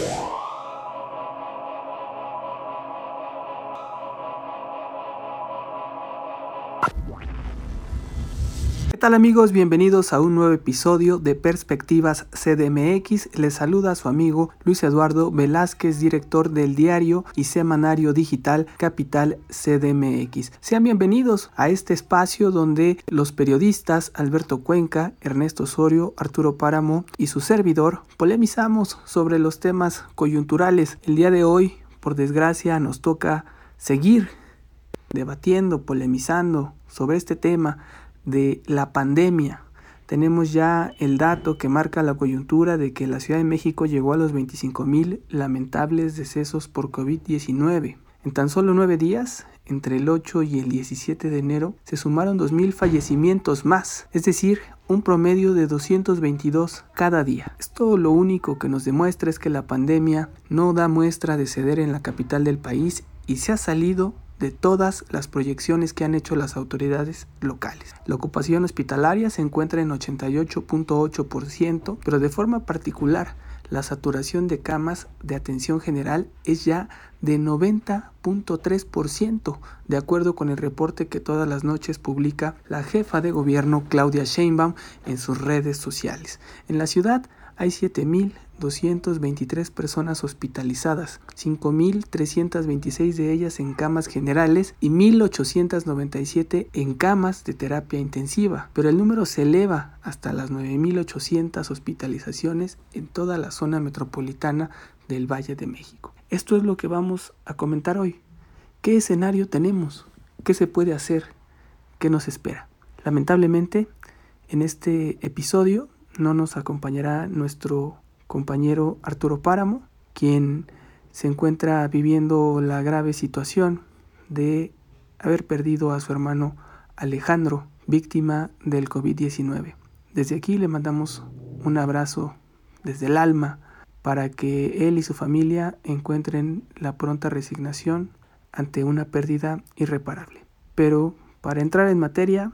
Yeah. Tal amigos? Bienvenidos a un nuevo episodio de Perspectivas CDMX. Les saluda su amigo Luis Eduardo Velázquez, director del diario y semanario digital Capital CDMX. Sean bienvenidos a este espacio donde los periodistas Alberto Cuenca, Ernesto Osorio, Arturo Páramo y su servidor polemizamos sobre los temas coyunturales. El día de hoy, por desgracia, nos toca seguir debatiendo, polemizando sobre este tema de la pandemia. Tenemos ya el dato que marca la coyuntura de que la Ciudad de México llegó a los 25 mil lamentables decesos por COVID-19. En tan solo nueve días, entre el 8 y el 17 de enero, se sumaron 2.000 fallecimientos más, es decir, un promedio de 222 cada día. Esto lo único que nos demuestra es que la pandemia no da muestra de ceder en la capital del país y se ha salido de todas las proyecciones que han hecho las autoridades locales. La ocupación hospitalaria se encuentra en 88.8%, pero de forma particular la saturación de camas de atención general es ya de 90.3%, de acuerdo con el reporte que todas las noches publica la jefa de gobierno Claudia Sheinbaum en sus redes sociales. En la ciudad hay 7.223 personas hospitalizadas, 5.326 de ellas en camas generales y 1.897 en camas de terapia intensiva, pero el número se eleva hasta las 9.800 hospitalizaciones en toda la zona metropolitana del Valle de México. Esto es lo que vamos a comentar hoy. ¿Qué escenario tenemos? ¿Qué se puede hacer? ¿Qué nos espera? Lamentablemente, en este episodio no nos acompañará nuestro compañero Arturo Páramo, quien se encuentra viviendo la grave situación de haber perdido a su hermano Alejandro, víctima del COVID-19. Desde aquí le mandamos un abrazo desde el alma para que él y su familia encuentren la pronta resignación ante una pérdida irreparable. Pero para entrar en materia,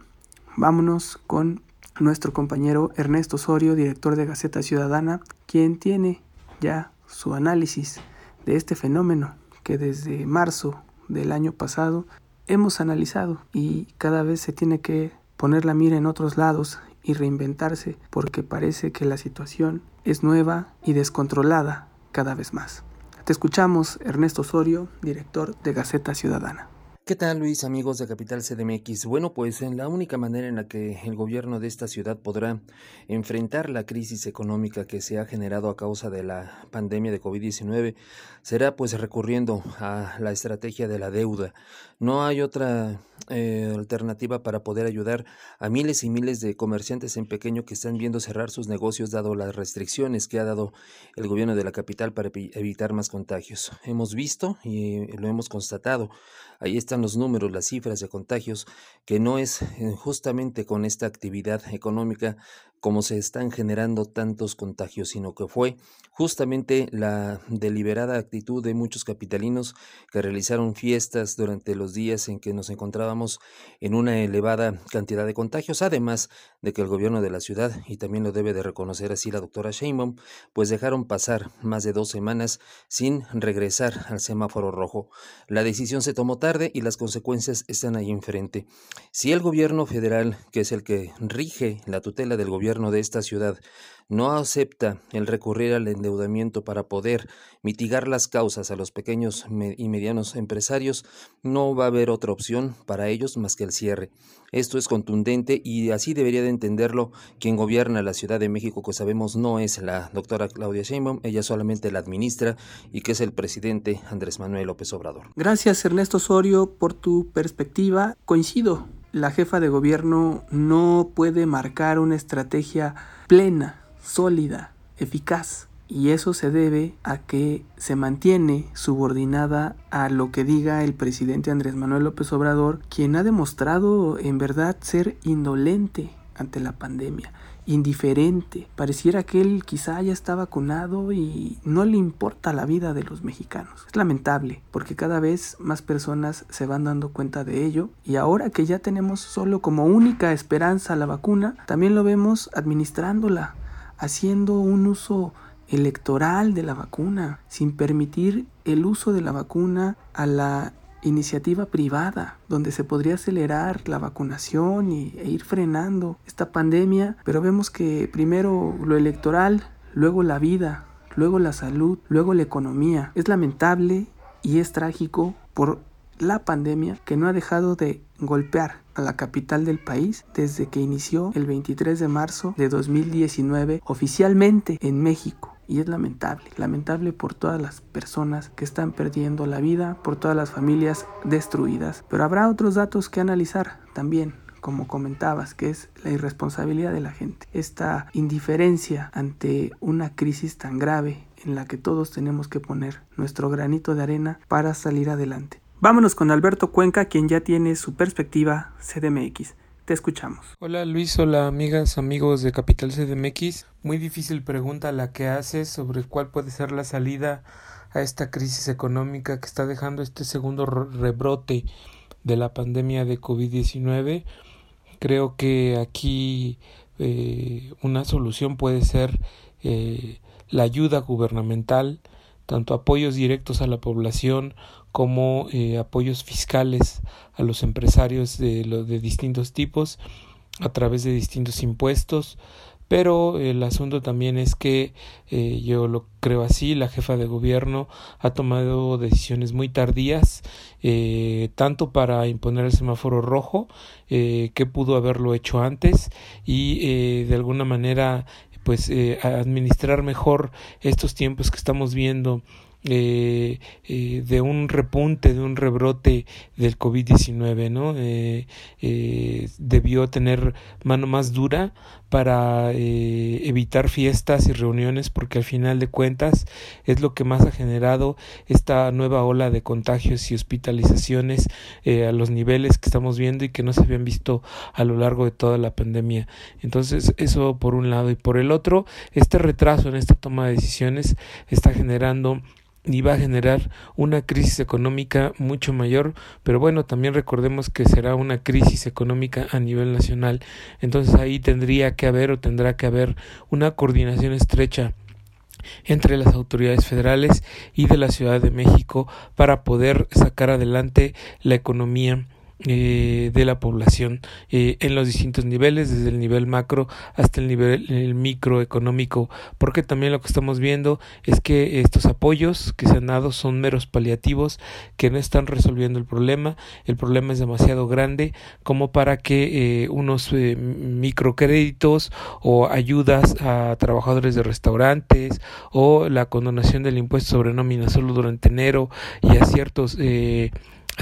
vámonos con nuestro compañero Ernesto Osorio, director de Gaceta Ciudadana, quien tiene ya su análisis de este fenómeno que desde marzo del año pasado hemos analizado y cada vez se tiene que poner la mira en otros lados y reinventarse porque parece que la situación es nueva y descontrolada cada vez más. Te escuchamos, Ernesto Osorio, director de Gaceta Ciudadana. ¿Qué tal Luis, amigos de Capital CDMX? Bueno, pues en la única manera en la que el gobierno de esta ciudad podrá enfrentar la crisis económica que se ha generado a causa de la pandemia de COVID-19 será pues recurriendo a la estrategia de la deuda. No hay otra eh, alternativa para poder ayudar a miles y miles de comerciantes en pequeño que están viendo cerrar sus negocios dado las restricciones que ha dado el gobierno de la capital para evitar más contagios. Hemos visto y lo hemos constatado Ahí los números, las cifras de contagios, que no es eh, justamente con esta actividad económica como se están generando tantos contagios, sino que fue justamente la deliberada actitud de muchos capitalinos que realizaron fiestas durante los días en que nos encontrábamos en una elevada cantidad de contagios, además de que el gobierno de la ciudad, y también lo debe de reconocer así la doctora Sheinbaum, pues dejaron pasar más de dos semanas sin regresar al semáforo rojo. La decisión se tomó tarde y las consecuencias están ahí enfrente. Si el gobierno federal, que es el que rige la tutela del gobierno, de esta ciudad no acepta el recurrir al endeudamiento para poder mitigar las causas a los pequeños y medianos empresarios, no va a haber otra opción para ellos más que el cierre. Esto es contundente y así debería de entenderlo quien gobierna la Ciudad de México, que sabemos no es la doctora Claudia Sheinbaum, ella solamente la administra y que es el presidente Andrés Manuel López Obrador. Gracias Ernesto Osorio por tu perspectiva. Coincido la jefa de gobierno no puede marcar una estrategia plena, sólida, eficaz. Y eso se debe a que se mantiene subordinada a lo que diga el presidente Andrés Manuel López Obrador, quien ha demostrado en verdad ser indolente ante la pandemia indiferente. Pareciera que él quizá ya está vacunado y no le importa la vida de los mexicanos. Es lamentable porque cada vez más personas se van dando cuenta de ello y ahora que ya tenemos solo como única esperanza la vacuna, también lo vemos administrándola, haciendo un uso electoral de la vacuna, sin permitir el uso de la vacuna a la iniciativa privada, donde se podría acelerar la vacunación y, e ir frenando esta pandemia, pero vemos que primero lo electoral, luego la vida, luego la salud, luego la economía. Es lamentable y es trágico por la pandemia que no ha dejado de golpear a la capital del país desde que inició el 23 de marzo de 2019 oficialmente en México. Y es lamentable, lamentable por todas las personas que están perdiendo la vida, por todas las familias destruidas. Pero habrá otros datos que analizar también, como comentabas, que es la irresponsabilidad de la gente, esta indiferencia ante una crisis tan grave en la que todos tenemos que poner nuestro granito de arena para salir adelante. Vámonos con Alberto Cuenca, quien ya tiene su perspectiva CDMX. Te escuchamos. Hola Luis, hola amigas, amigos de Capital CDMX. Muy difícil pregunta la que haces sobre cuál puede ser la salida a esta crisis económica que está dejando este segundo rebrote de la pandemia de COVID-19. Creo que aquí eh, una solución puede ser eh, la ayuda gubernamental, tanto apoyos directos a la población como eh, apoyos fiscales a los empresarios de, de distintos tipos a través de distintos impuestos. Pero el asunto también es que eh, yo lo creo así, la jefa de gobierno ha tomado decisiones muy tardías, eh, tanto para imponer el semáforo rojo, que pudo haberlo hecho antes, y de alguna manera pues administrar mejor estos tiempos que estamos viendo eh, eh, de un repunte, de un rebrote del COVID-19, ¿no? Eh, eh, debió tener mano más dura para eh, evitar fiestas y reuniones porque al final de cuentas es lo que más ha generado esta nueva ola de contagios y hospitalizaciones a los niveles que estamos viendo y que no se habían visto a lo largo de toda la pandemia. Entonces eso por un lado y por el otro, este retraso en esta toma de decisiones está generando y va a generar una crisis económica mucho mayor, pero bueno, también recordemos que será una crisis económica a nivel nacional, entonces ahí tendría que haber o tendrá que haber una coordinación estrecha entre las autoridades federales y de la Ciudad de México para poder sacar adelante la economía eh, de la población eh, en los distintos niveles, desde el nivel macro hasta el nivel el microeconómico, porque también lo que estamos viendo es que estos apoyos que se han dado son meros paliativos que no están resolviendo el problema, el problema es demasiado grande como para que eh, unos eh, microcréditos o ayudas a trabajadores de restaurantes o la condonación del impuesto sobre nómina solo durante enero y a ciertos eh,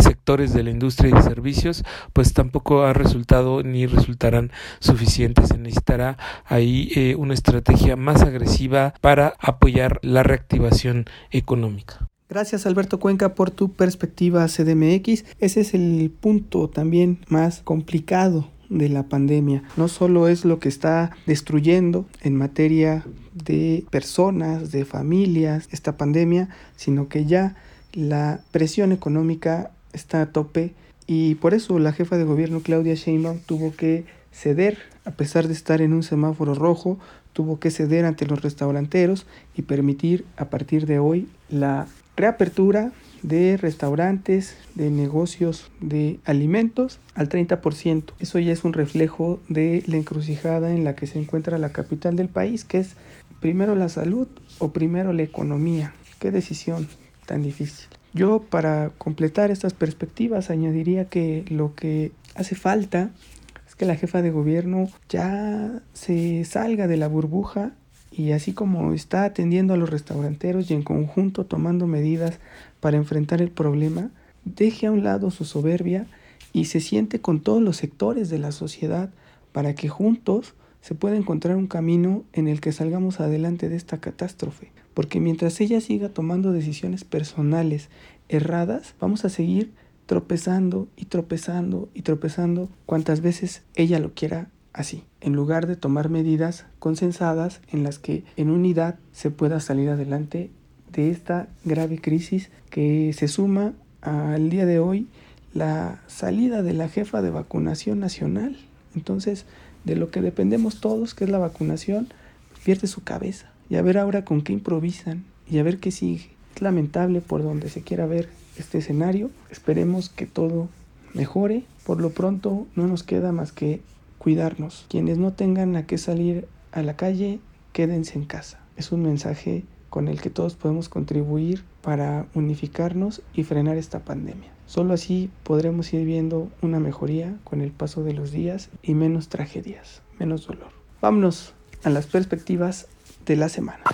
sectores de la industria y de servicios, pues tampoco ha resultado ni resultarán suficientes. Se necesitará ahí eh, una estrategia más agresiva para apoyar la reactivación económica. Gracias Alberto Cuenca por tu perspectiva CDMX. Ese es el punto también más complicado de la pandemia. No solo es lo que está destruyendo en materia de personas, de familias, esta pandemia, sino que ya la presión económica está a tope y por eso la jefa de gobierno Claudia Sheinbaum tuvo que ceder, a pesar de estar en un semáforo rojo, tuvo que ceder ante los restauranteros y permitir a partir de hoy la reapertura de restaurantes, de negocios de alimentos al 30%. Eso ya es un reflejo de la encrucijada en la que se encuentra la capital del país, que es primero la salud o primero la economía. Qué decisión tan difícil. Yo para completar estas perspectivas añadiría que lo que hace falta es que la jefa de gobierno ya se salga de la burbuja y así como está atendiendo a los restauranteros y en conjunto tomando medidas para enfrentar el problema, deje a un lado su soberbia y se siente con todos los sectores de la sociedad para que juntos se pueda encontrar un camino en el que salgamos adelante de esta catástrofe porque mientras ella siga tomando decisiones personales erradas, vamos a seguir tropezando y tropezando y tropezando cuantas veces ella lo quiera así, en lugar de tomar medidas consensadas en las que en unidad se pueda salir adelante de esta grave crisis que se suma al día de hoy la salida de la jefa de vacunación nacional. Entonces, de lo que dependemos todos, que es la vacunación, pierde su cabeza y a ver ahora con qué improvisan y a ver qué sigue. Es lamentable por donde se quiera ver este escenario. Esperemos que todo mejore. Por lo pronto no nos queda más que cuidarnos. Quienes no tengan a qué salir a la calle, quédense en casa. Es un mensaje con el que todos podemos contribuir para unificarnos y frenar esta pandemia. Solo así podremos ir viendo una mejoría con el paso de los días y menos tragedias, menos dolor. Vámonos a las perspectivas de la semana.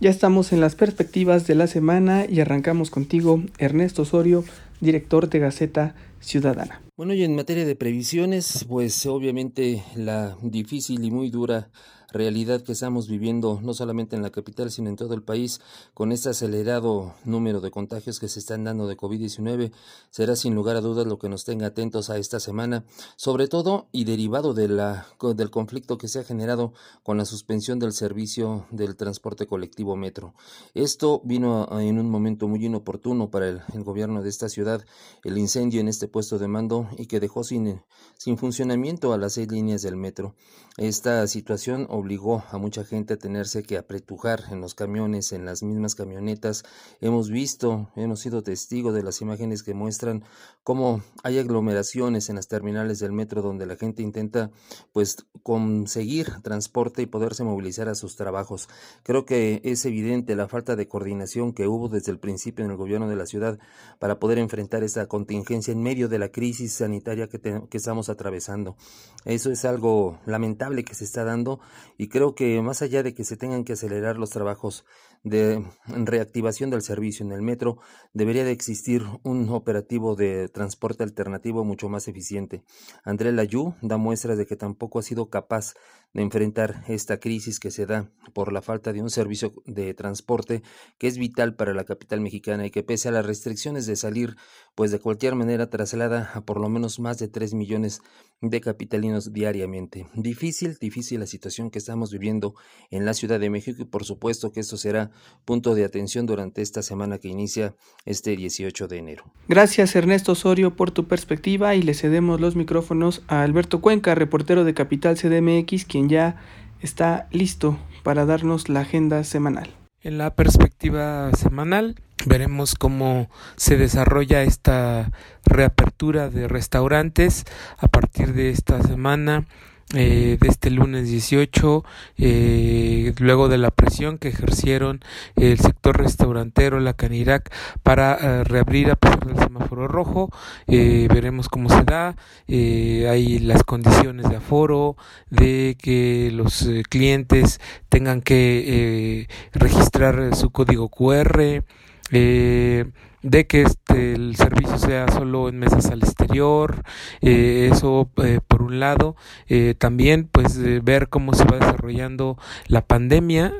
Ya estamos en las perspectivas de la semana y arrancamos contigo, Ernesto Osorio, director de Gaceta Ciudadana. Bueno, y en materia de previsiones, pues obviamente la difícil y muy dura realidad que estamos viviendo no solamente en la capital, sino en todo el país, con este acelerado número de contagios que se están dando de COVID-19, será sin lugar a dudas lo que nos tenga atentos a esta semana, sobre todo y derivado de la, del conflicto que se ha generado con la suspensión del servicio del transporte colectivo metro. Esto vino en un momento muy inoportuno para el, gobierno de esta ciudad, el incendio en este puesto de mando y que dejó sin, sin funcionamiento a las seis líneas del metro. Esta situación obligó a mucha gente a tenerse que apretujar en los camiones, en las mismas camionetas. Hemos visto, hemos sido testigos de las imágenes que muestran cómo hay aglomeraciones en las terminales del metro donde la gente intenta pues conseguir transporte y poderse movilizar a sus trabajos. Creo que es evidente la falta de coordinación que hubo desde el principio en el gobierno de la ciudad para poder enfrentar esta contingencia en medio de la crisis sanitaria que estamos atravesando. Eso es algo lamentable que se está dando y creo que más allá de que se tengan que acelerar los trabajos de reactivación del servicio en el metro, debería de existir un operativo de transporte alternativo mucho más eficiente. André Layú da muestras de que tampoco ha sido capaz de enfrentar esta crisis que se da por la falta de un servicio de transporte que es vital para la capital mexicana y que pese a las restricciones de salir, pues de cualquier manera traslada a por lo menos más de 3 millones de capitalinos diariamente. Difícil, difícil la situación que estamos viviendo en la Ciudad de México y por supuesto que esto será punto de atención durante esta semana que inicia este 18 de enero. Gracias Ernesto Osorio por tu perspectiva y le cedemos los micrófonos a Alberto Cuenca, reportero de Capital CDMX, quien ya está listo para darnos la agenda semanal. En la perspectiva semanal veremos cómo se desarrolla esta reapertura de restaurantes a partir de esta semana eh, de este lunes 18, eh, luego de la presión que ejercieron el sector restaurantero, la Canirac, para eh, reabrir a pesar del semáforo rojo. veremos cómo se da. hay las condiciones de aforo, de que los clientes tengan que registrar su código QR de que este el servicio sea solo en mesas al exterior eh, eso eh, por un lado. Eh, también pues ver cómo se va desarrollando la pandemia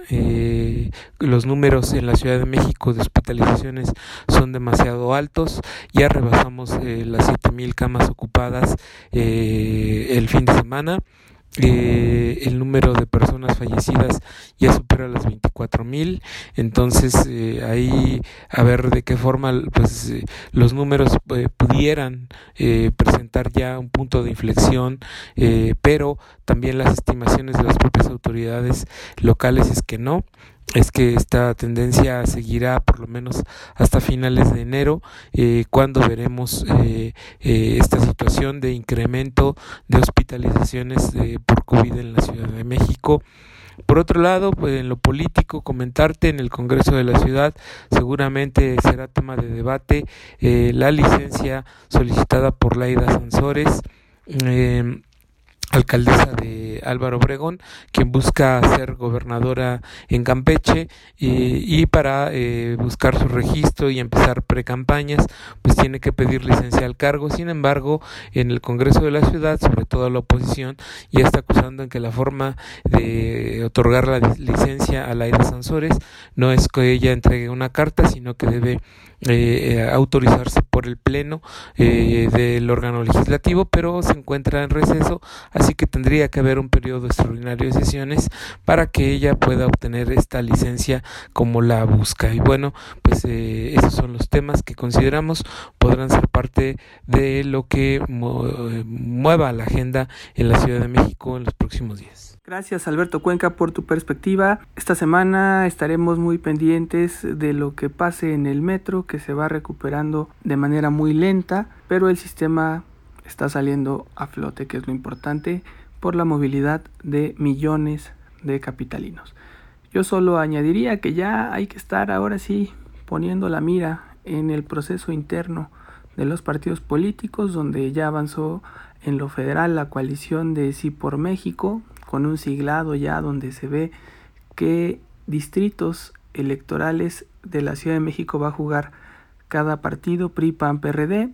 los números en la Ciudad de México de hospitalizaciones son demasiado altos. Ya rebasamos las siete mil camas ocupadas el fin de semana eh, el número de personas fallecidas ya supera las 24 mil. Entonces eh, ahí a ver de qué forma pues eh, los números eh, pudieran presentar ya un punto de inflexión pero también las estimaciones de las propias autoridades locales es que no es que esta tendencia seguirá por lo menos hasta finales de enero, eh, cuando veremos eh, eh, esta situación de incremento de hospitalizaciones por COVID en la Ciudad de México. Por otro lado, pues, en lo político, comentarte en el Congreso de la Ciudad seguramente será tema de debate la licencia solicitada por Laida Sansores alcaldesa de Álvaro Obregón, quien busca ser gobernadora en Campeche y, para eh, buscar su registro y empezar precampañas, pues tiene que pedir licencia al cargo. Sin embargo, en el Congreso de la ciudad, sobre todo la oposición, ya está acusando en que la forma de otorgar la licencia a Laida Sansores no es que ella entregue una carta, sino que debe eh, eh, autorizarse por el Pleno eh, del órgano legislativo, pero se encuentra en receso, así que tendría que haber un periodo extraordinario de sesiones para que ella pueda obtener esta licencia como la busca. Y bueno, pues esos son los temas que consideramos podrán ser parte de lo que mueva la agenda en la Ciudad de México en los próximos días. Gracias Alberto Cuenca por tu perspectiva. Esta semana estaremos muy pendientes de lo que pase en el metro, que se va recuperando de manera muy lenta, pero el sistema está saliendo a flote, que es lo importante, por la movilidad de millones de capitalinos. Yo solo añadiría que ya hay que estar ahora sí poniendo la mira en el proceso interno de los partidos políticos, donde ya avanzó en lo federal la coalición de Sí por México, con un siglado ya donde se ve qué distritos electorales de la Ciudad de México va a jugar cada partido, PRI, PAN, PRD,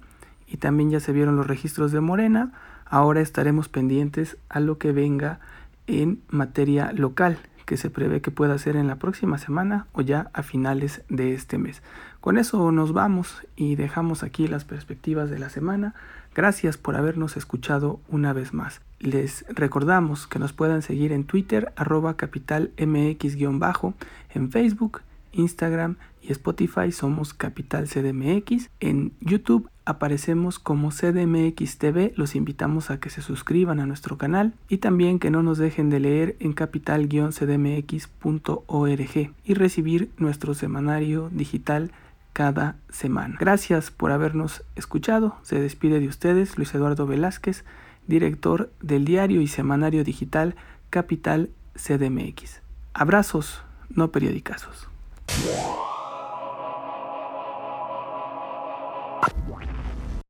y también ya se vieron los registros de Morena. Ahora estaremos pendientes a lo que venga en materia local, que se prevé que pueda ser en la próxima semana o ya a finales de este mes. Con eso nos vamos y dejamos aquí las perspectivas de la semana. Gracias por habernos escuchado una vez más. Les recordamos que nos puedan seguir en Twitter, arroba capitalmx-bajo, en Facebook, Instagram y Spotify somos Capital CDMX. En YouTube aparecemos como CDMX TV. Los invitamos a que se suscriban a nuestro canal y también que no nos dejen de leer en capital-cdmx.org y recibir nuestro semanario digital cada semana. Gracias por habernos escuchado. Se despide de ustedes Luis Eduardo Velázquez director del diario y semanario digital Capital CDMX. Abrazos, no periodicazos.